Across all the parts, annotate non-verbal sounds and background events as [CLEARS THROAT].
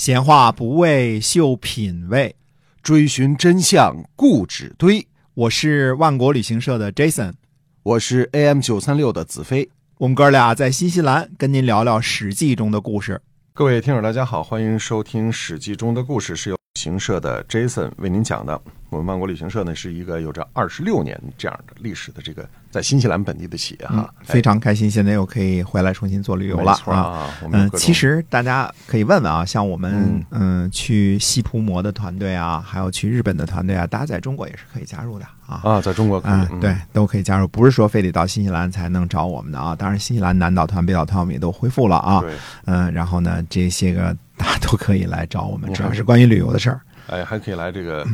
闲话不为秀品味，追寻真相固执堆。我是万国旅行社的 Jason，我是 AM 九三六的子飞。我们哥俩在新西兰跟您聊聊《史记》中的故事。各位听友，大家好，欢迎收听《史记》中的故事，是由旅行社的 Jason 为您讲的。我们万国旅行社呢，是一个有着二十六年这样的历史的这个在新西兰本地的企业哈，非常开心，现在又可以回来重新做旅游了啊。嗯，其实大家可以问问啊，像我们嗯去西普摩的团队啊，还有去日本的团队啊，大家在中国也是可以加入的啊啊，在中国可以对都可以加入，不是说非得到新西兰才能找我们的啊。当然，新西兰南岛团、北岛团我们也都恢复了啊。对，嗯，然后呢，这些个大家都可以来找我们，主要是关于旅游的事儿。哎，还可以来这个。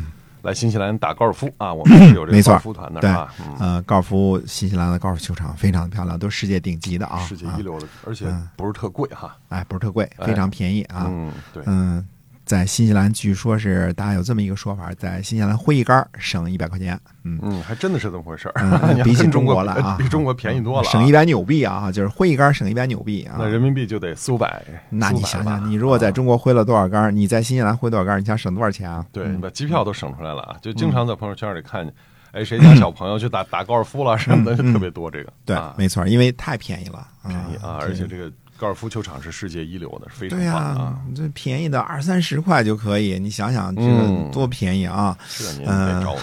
来新西兰打高尔夫啊！我们是有这个高尔夫团的，对吧？呃，高尔夫，新西兰的高尔夫球场非常漂亮，都是世界顶级的啊，世界一流的，而且不是特贵哈，哎，不是特贵，非常便宜啊。嗯，对，嗯。在新西兰，据说是大家有这么一个说法，在新西兰挥一杆省一百块钱。嗯嗯，还真的是这么回事儿，[LAUGHS] 比起中国来啊，比中国便宜多了，省一百纽币啊，就是挥一杆省一百纽币啊。那人民币就得四五百。那你想想，你如果在中国挥了多少杆，你在新西兰挥多少杆，你想省多少钱啊？对，你把机票都省出来了啊！就经常在朋友圈里看见，哎，谁家小朋友去打打高尔夫了什么的，就特别多。这个对，没错，因为太便宜了，便宜啊，而且这个。高尔夫球场是世界一流的，非常棒啊！这便宜的二三十块就可以，你想想这个多便宜啊！这您得找我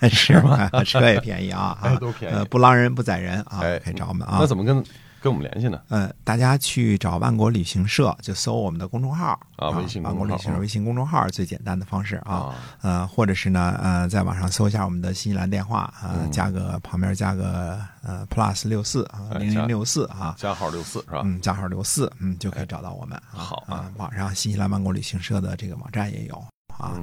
们，[LAUGHS] 是吗？[LAUGHS] 车也便宜啊，都便宜，不拉人不宰人啊，可以找我们啊。那怎么跟？跟我们联系呢？呃，大家去找万国旅行社，就搜我们的公众号啊，微信万国旅行社微信公众号最简单的方式啊。呃，或者是呢，呃，在网上搜一下我们的新西兰电话啊，加个旁边加个呃 plus 六四啊，零零六四啊，加号六四是吧？嗯，加号六四，嗯，就可以找到我们。好啊，网上新西兰万国旅行社的这个网站也有啊。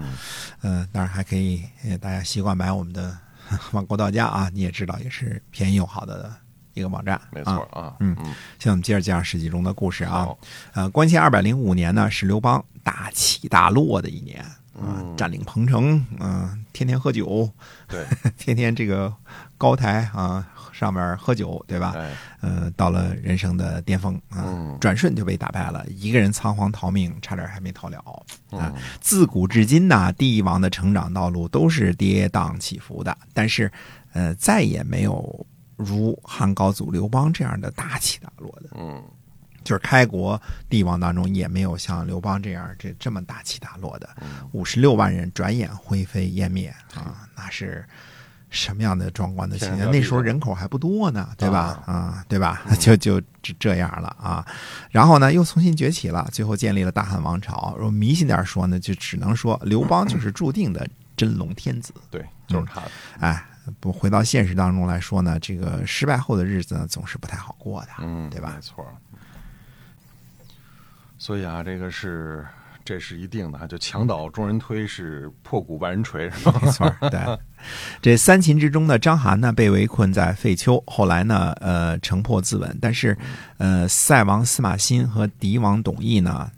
嗯，当然还可以，大家习惯买我们的 [LAUGHS] 万国到家啊，你也知道也是便宜又好的。一个网站，没错啊，嗯，现在我们接着讲史记中的故事啊。呃，公元二百零五年呢，是刘邦大起大落的一年，嗯，占领彭城，嗯，天天喝酒，对，[LAUGHS] 天天这个高台啊上面喝酒，对吧？呃，到了人生的巅峰啊，转瞬就被打败了，一个人仓皇逃命，差点还没逃了啊。自古至今呢，帝王的成长道路都是跌宕起伏的，但是呃，再也没有。如汉高祖刘邦这样的大起大落的，嗯，就是开国帝王当中也没有像刘邦这样这这么大起大落的，五十六万人转眼灰飞烟灭啊，那是什么样的壮观的情景？那时候人口还不多呢，对吧？啊，对吧？[LAUGHS] 就就这样了啊，然后呢，又重新崛起了，最后建立了大汉王朝。如果迷信点说呢，就只能说刘邦就是 [CLEARS THROAT] 注定的真龙天子，对，就是他，哎。不回到现实当中来说呢，这个失败后的日子呢，总是不太好过的，嗯，对吧？没错。所以啊，这个是这是一定的，就墙倒众人推，是破鼓万人锤，是吧？没错。对，[LAUGHS] 这三秦之中的章邯呢，被围困在废丘，后来呢，呃，城破自刎。但是，呃，塞王司马欣和狄王董翳呢？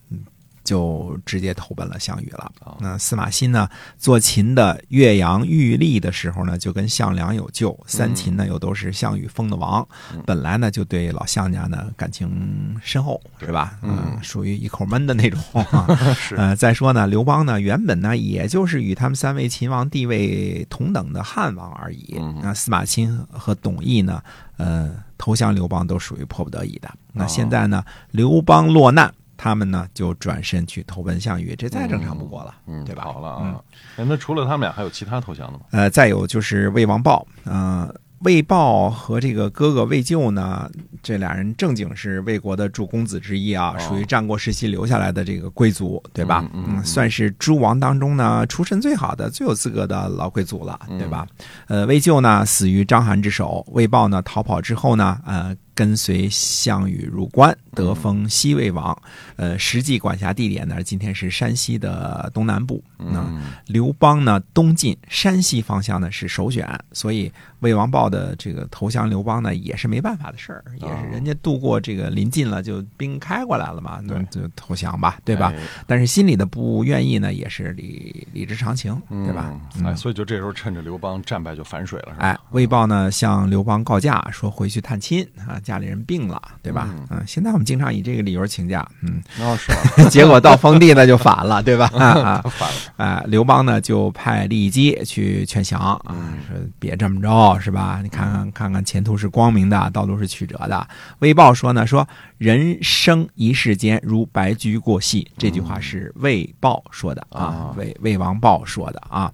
就直接投奔了项羽了。那司马欣呢，做秦的岳阳玉立的时候呢，就跟项梁有旧。三秦呢，又都是项羽封的王，本来呢就对老项家呢感情深厚，是吧？嗯，属于一口闷的那种。[LAUGHS] 是。[LAUGHS] 呃，再说呢，刘邦呢，原本呢，也就是与他们三位秦王地位同等的汉王而已。那司马欣和董翳呢，呃，投降刘邦都属于迫不得已的。那现在呢，刘邦落难。他们呢就转身去投奔项羽，这再正常不过了，嗯，对吧？好了啊，那除了他们俩，还有其他投降的吗？呃，再有就是魏王豹，嗯。魏豹和这个哥哥魏咎呢，这俩人正经是魏国的诸公子之一啊，属于战国时期留下来的这个贵族，对吧？嗯，算是诸王当中呢出身最好的、最有资格的老贵族了，对吧？呃，魏咎呢死于章邯之手，魏豹呢逃跑之后呢，呃，跟随项羽入关，得封西魏王。呃，实际管辖地点呢，今天是山西的东南部。嗯，刘邦呢东进山西方向呢是首选，所以魏王豹。的这个投降刘邦呢，也是没办法的事儿，也是人家渡过这个临近了，就兵开过来了嘛，那就投降吧，对吧？但是心里的不愿意呢，也是理理之常情，对吧？哎，所以就这时候趁着刘邦战败就反水了，是吧？哎，魏豹呢向刘邦告假，说回去探亲啊，家里人病了，对吧？嗯嗯，现在我们经常以这个理由请假，嗯，哦，是？[LAUGHS] 结果到封地那就反了，对吧？[LAUGHS] 啊他反了，啊，刘邦呢就派利姬去劝降啊，嗯说别这么着，是吧？你看看看看，前途是光明的，道路是曲折的。魏豹说呢，说人生一世间如白驹过隙，这句话是魏豹说的啊啊，魏魏王豹说的啊。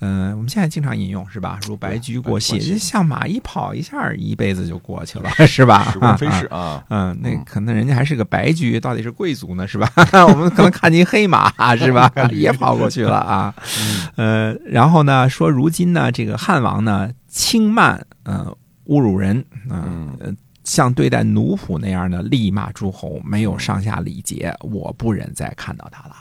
嗯、我们现在经常引用是吧？如白驹过隙，像马一跑一下，一辈子就过去了，[LAUGHS] 是吧？时光飞啊逝啊，嗯，那嗯可能人家还是个白驹，到底是贵族呢，是吧？[LAUGHS] 我们可能看见 [LAUGHS] 黑马，是吧？也跑过去了啊。呃，然后呢，说如今呢，这个汉王呢轻慢呃侮辱人，嗯、呃，像对待奴仆那样的力骂诸侯，没有上下礼节，我不忍再看到他了。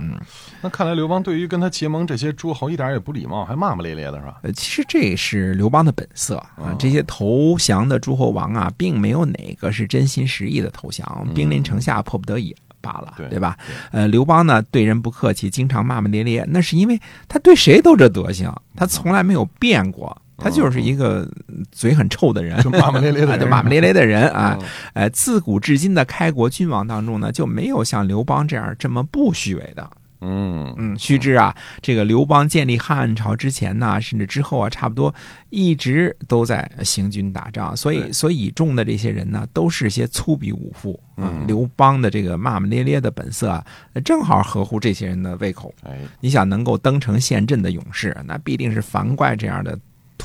哦，嗯，那看来刘邦对于跟他结盟这些诸侯一点也不礼貌，还骂骂咧咧的是吧？呃，其实这是刘邦的本色啊哦。这些投降的诸侯王啊，并没有哪个是真心实意的投降，兵临城下，迫不得已罢了，对对吧？呃，刘邦呢对人不客气，经常骂骂咧咧，那是因为他对谁都这德行，他从来没有变过，他就是一个嘴很臭的人，就骂骂咧咧的 [LAUGHS] 就骂骂咧咧的人啊。嗯呃，自古至今的开国君王当中呢，就没有像刘邦这样这么不虚伪的。嗯嗯，须知啊，这个刘邦建立汉朝之前呢，甚至之后啊，差不多一直都在行军打仗，所以所以中的这些人呢，都是些粗鄙武夫。嗯刘邦的这个骂骂咧咧的本色啊，正好合乎这些人的胃口。哎，你想能够登城陷阵的勇士，那必定是樊哙这样的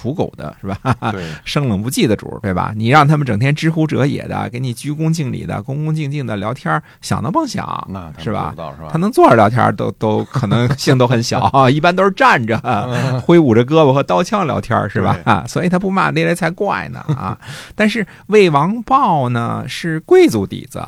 土狗的，是吧？对，[LAUGHS] 生冷不忌的主儿，对吧？你让他们整天知乎者也的，给你鞠躬敬礼的，恭恭敬敬的聊天，想都甭想，那是吧？他能坐着聊天都都可能 [LAUGHS] 性都很小，一般都是站着，嗯挥舞着胳膊和刀枪聊天，是吧？啊，[LAUGHS] 所以他不骂咧咧才怪呢啊！但是魏王豹呢是贵族底子，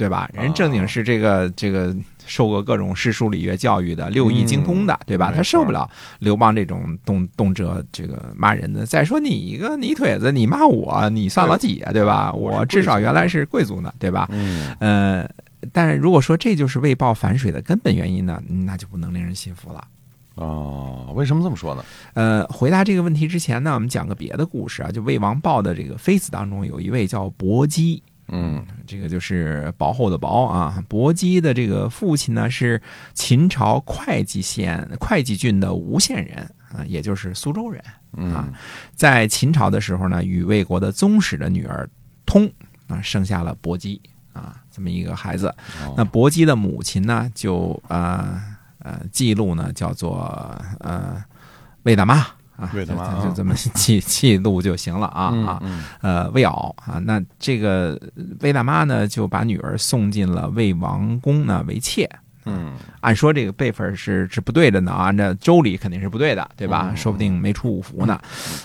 对吧？人正经是这个这个受过各种诗书礼乐教育的，六艺精通的，对吧？他受不了刘邦这种动动辄这个骂人的。再说你一个泥腿子，你骂我，你算老几啊？对吧？我至少原来是贵族呢，对吧？嗯呃，但是如果说这就是魏豹反水的根本原因呢，嗯那就不能令人信服了。哦，为什么这么说呢？呃，回答这个问题之前呢，我们讲个别的故事啊，就魏王豹的这个妃子当中有一位叫薄姬，嗯这个就是薄厚的薄啊。薄姬的这个父亲呢是秦朝会稽县会稽郡的吴县人啊，也就是苏州人。啊嗯在秦朝的时候呢，与魏国的宗室的女儿通啊生下了薄姬啊这么一个孩子。哦那薄姬的母亲呢，就呃呃记录呢叫做呃魏大妈啊，就就这么 [LAUGHS] 记记录就行了啊嗯啊嗯呃魏敖啊，那这个魏大妈呢就把女儿送进了魏王宫呢为妾。嗯按说这个辈分是是不对的呢，按照周礼肯定是不对的，对吧？嗯说不定没出五服呢。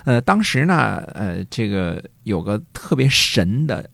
呃，当时呢，呃，这个有个特别神的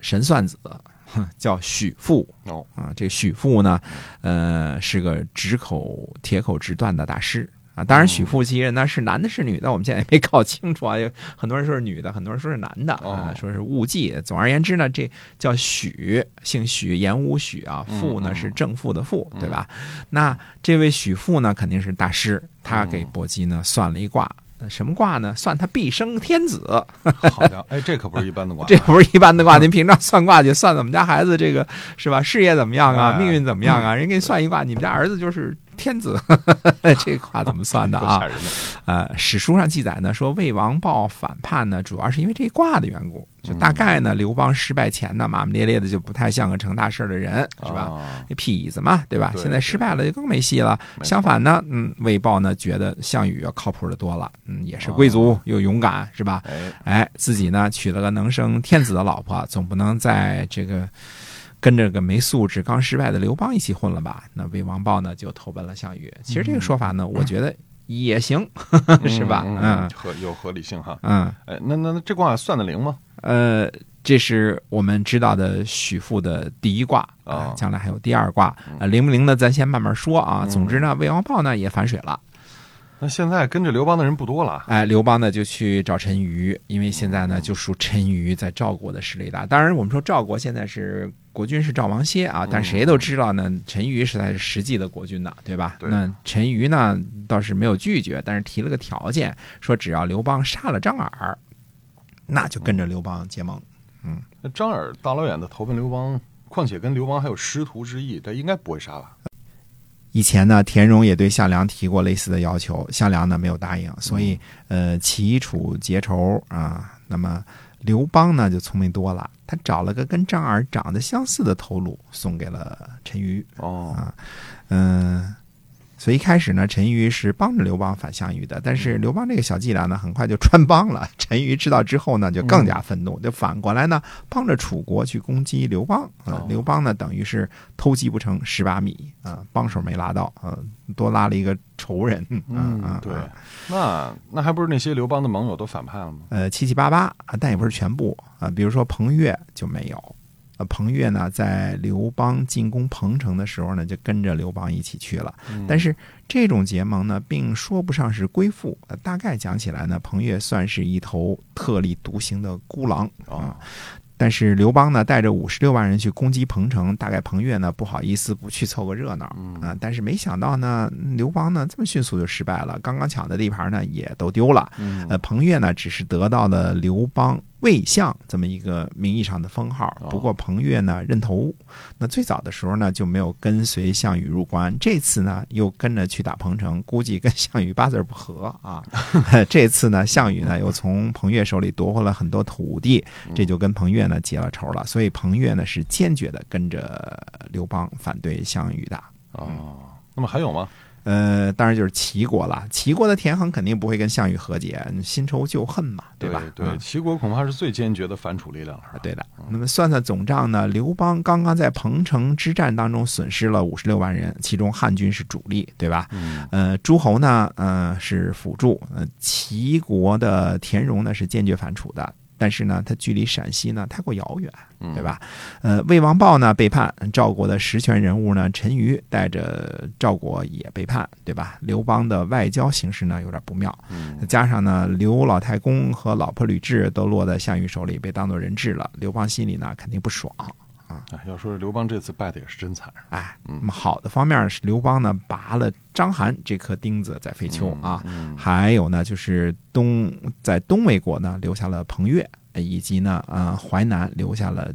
神算子，哼叫许富哦啊。这个许富呢，呃，是个直口铁口直断的大师。啊，当然，许父其人呢是男的，是女的，我们现在也没搞清楚啊。有很多人说是女的，很多人说是男的啊哦，说是误记。总而言之呢，这叫许，姓许，言无许啊，父呢嗯是正负的父，对吧？那这位许父呢，肯定是大师，他给伯姬呢算了一卦。呃什么卦呢？算他必生天子，[LAUGHS] 好家伙，哎，这可不是一般的卦，[LAUGHS] 这不是一般的卦。您平常算卦就算我们家孩子这个是吧？事业怎么样啊？哎命运怎么样啊？人给你算一卦，你们家儿子就是天子，[LAUGHS] 这卦怎么算的啊。[LAUGHS] 呃，史书上记载呢，说魏王豹反叛呢，主要是因为这卦的缘故。就大概呢，刘邦失败前呢，骂骂咧咧的，就不太像个成大事的人，是吧？啊那痞子嘛，对吧？现在失败了就更没戏了。相反呢，嗯，魏豹呢觉得项羽要靠谱的多了，嗯，也是贵族又勇敢，是吧？哎，哎，自己呢娶了个能生天子的老婆，总不能在这个跟着个没素质、刚失败的刘邦一起混了吧？那魏王豹呢就投奔了项羽。其实这个说法呢，我觉得也行，[LAUGHS] 是吧？嗯，嗯合有合理性哈。嗯哎，那那那这卦算得灵吗？呃，这是我们知道的许父的第一卦啊将来还有第二卦，呃，灵不灵呢咱先慢慢说啊。嗯总之呢，魏王豹呢也反水了。那现在跟着刘邦的人不多了，哎，刘邦呢就去找陈馀，因为现在呢就属陈馀在赵国的势力大。当然，我们说赵国现在是国君是赵王歇啊，但谁都知道呢，陈馀是才是实际的国君呢，对吧？对那陈馀呢倒是没有拒绝，但是提了个条件，说只要刘邦杀了张耳，那就跟着刘邦结盟。嗯，那张耳大老远的投奔刘邦，况且跟刘邦还有师徒之意，他应该不会杀吧？以前呢，田荣也对项梁提过类似的要求，项梁呢没有答应，所以呃，齐楚结仇啊。那么刘邦呢就聪明多了，他找了个跟张耳长得相似的头颅送给了陈馀哦，啊，嗯。所以一开始呢，陈馀是帮着刘邦反项羽的，但是刘邦这个小伎俩呢，很快就穿帮了。[LAUGHS] 陈馀知道之后呢，就更加愤怒，就反过来呢，帮着楚国去攻击刘邦啊。哦刘邦呢，等于是偷鸡不成蚀把米啊，帮手没拉到啊，多拉了一个仇人。嗯嗯，对，那那还不是那些刘邦的盟友都反叛了吗？呃，七七八八啊，但也不是全部啊。比如说彭越就没有。呃，彭越呢，在刘邦进攻彭城的时候呢，就跟着刘邦一起去了。嗯但是这种结盟呢，并说不上是归附。呃大概讲起来呢，彭越算是一头特立独行的孤狼哦。啊。但是刘邦呢，带着五十六万人去攻击彭城，大概彭越呢不好意思不去凑个热闹啊。但是没想到呢，刘邦呢这么迅速就失败了，刚刚抢的地盘呢也都丢了。嗯呃，彭越呢只是得到了刘邦魏相这么一个名义上的封号哦，不过彭越呢认头。那最早的时候呢就没有跟随项羽入关，这次呢又跟着去打彭城，估计跟项羽八字不合啊。[LAUGHS] 这次呢项羽呢又从彭越手里夺回了很多土地，这就跟彭越呢结了仇了。所以彭越呢是坚决的跟着刘邦反对项羽的。哦，那么还有吗？呃，当然就是齐国了。齐国的田横肯定不会跟项羽和解，新仇旧恨嘛，对吧？对，嗯齐国恐怕是最坚决的反楚力量了。对的。那么算算总账呢，刘邦刚刚在彭城之战当中损失了五十六万人，其中汉军是主力，对吧？嗯呃，诸侯呢，呃是辅助，呃，齐国的田荣呢是坚决反楚的。但是呢，它距离陕西呢太过遥远，嗯对吧？呃，魏王豹呢背叛，赵国的实权人物呢陈馀带着赵国也背叛，对吧？刘邦的外交形势呢有点不妙，嗯加上呢刘老太公和老婆吕雉都落在项羽手里，被当做人质了，刘邦心里呢肯定不爽。哎，要说刘邦这次败的也是真惨。哎，嗯那么好的方面是刘邦呢拔了章邯这颗钉子在废丘啊，嗯。还有呢就是东在东魏国呢留下了彭越，以及呢呃淮南留下了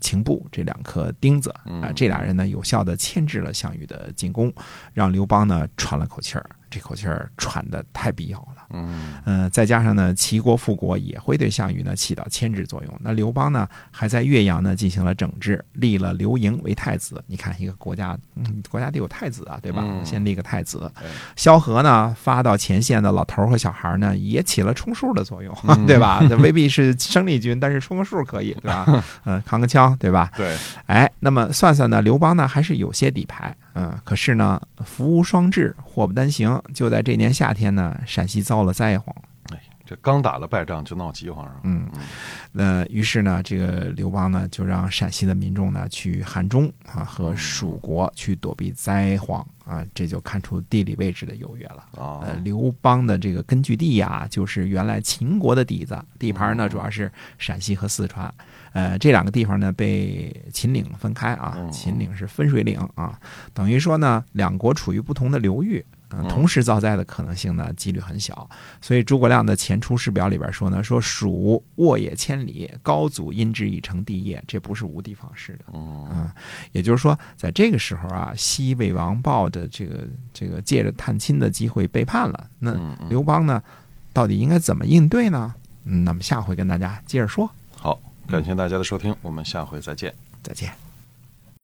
秦布这两颗钉子。啊、嗯。这俩人呢有效的牵制了项羽的进攻，让刘邦呢喘了口气儿，这口气儿喘的太必要了。嗯呃，再加上呢，齐国复国也会对项羽呢起到牵制作用。那刘邦呢，还在岳阳呢进行了整治，立了刘盈为太子。你看，一个国家，嗯，国家得有太子啊，对吧？嗯先立个太子哎。萧何呢，发到前线的老头儿和小孩儿呢，也起了充数的作用，嗯 [LAUGHS] 对吧？这未必是生力军，但是充个数可以，对吧？嗯，[LAUGHS] 扛个枪，对吧？对，哎，那么算算呢，刘邦呢还是有些底牌，嗯，可是呢，福无双至，祸不单行。就在这年夏天呢，陕西遭了灾荒，这刚打了败仗就闹饥荒上了。嗯，那于是呢，这个刘邦呢就让陕西的民众呢去汉中啊和蜀国去躲避灾荒啊，这就看出地理位置的优越了。啊呃，刘邦的这个根据地呀，就是原来秦国的底子，地盘呢主要是陕西和四川。呃，这两个地方呢被秦岭分开啊嗯，秦岭是分水岭啊，等于说呢两国处于不同的流域。同时造灾的可能性呢，几率很小，所以诸葛亮的《前出师表》里边说呢，说蜀沃野千里，高祖因之以成帝业，这不是无的放矢的。嗯嗯，也就是说，在这个时候啊，西魏王豹的这个这个借着探亲的机会背叛了，那刘邦呢，到底应该怎么应对呢？嗯，那么下回跟大家接着说，好，感谢大家的收听，我们下回再见。再见。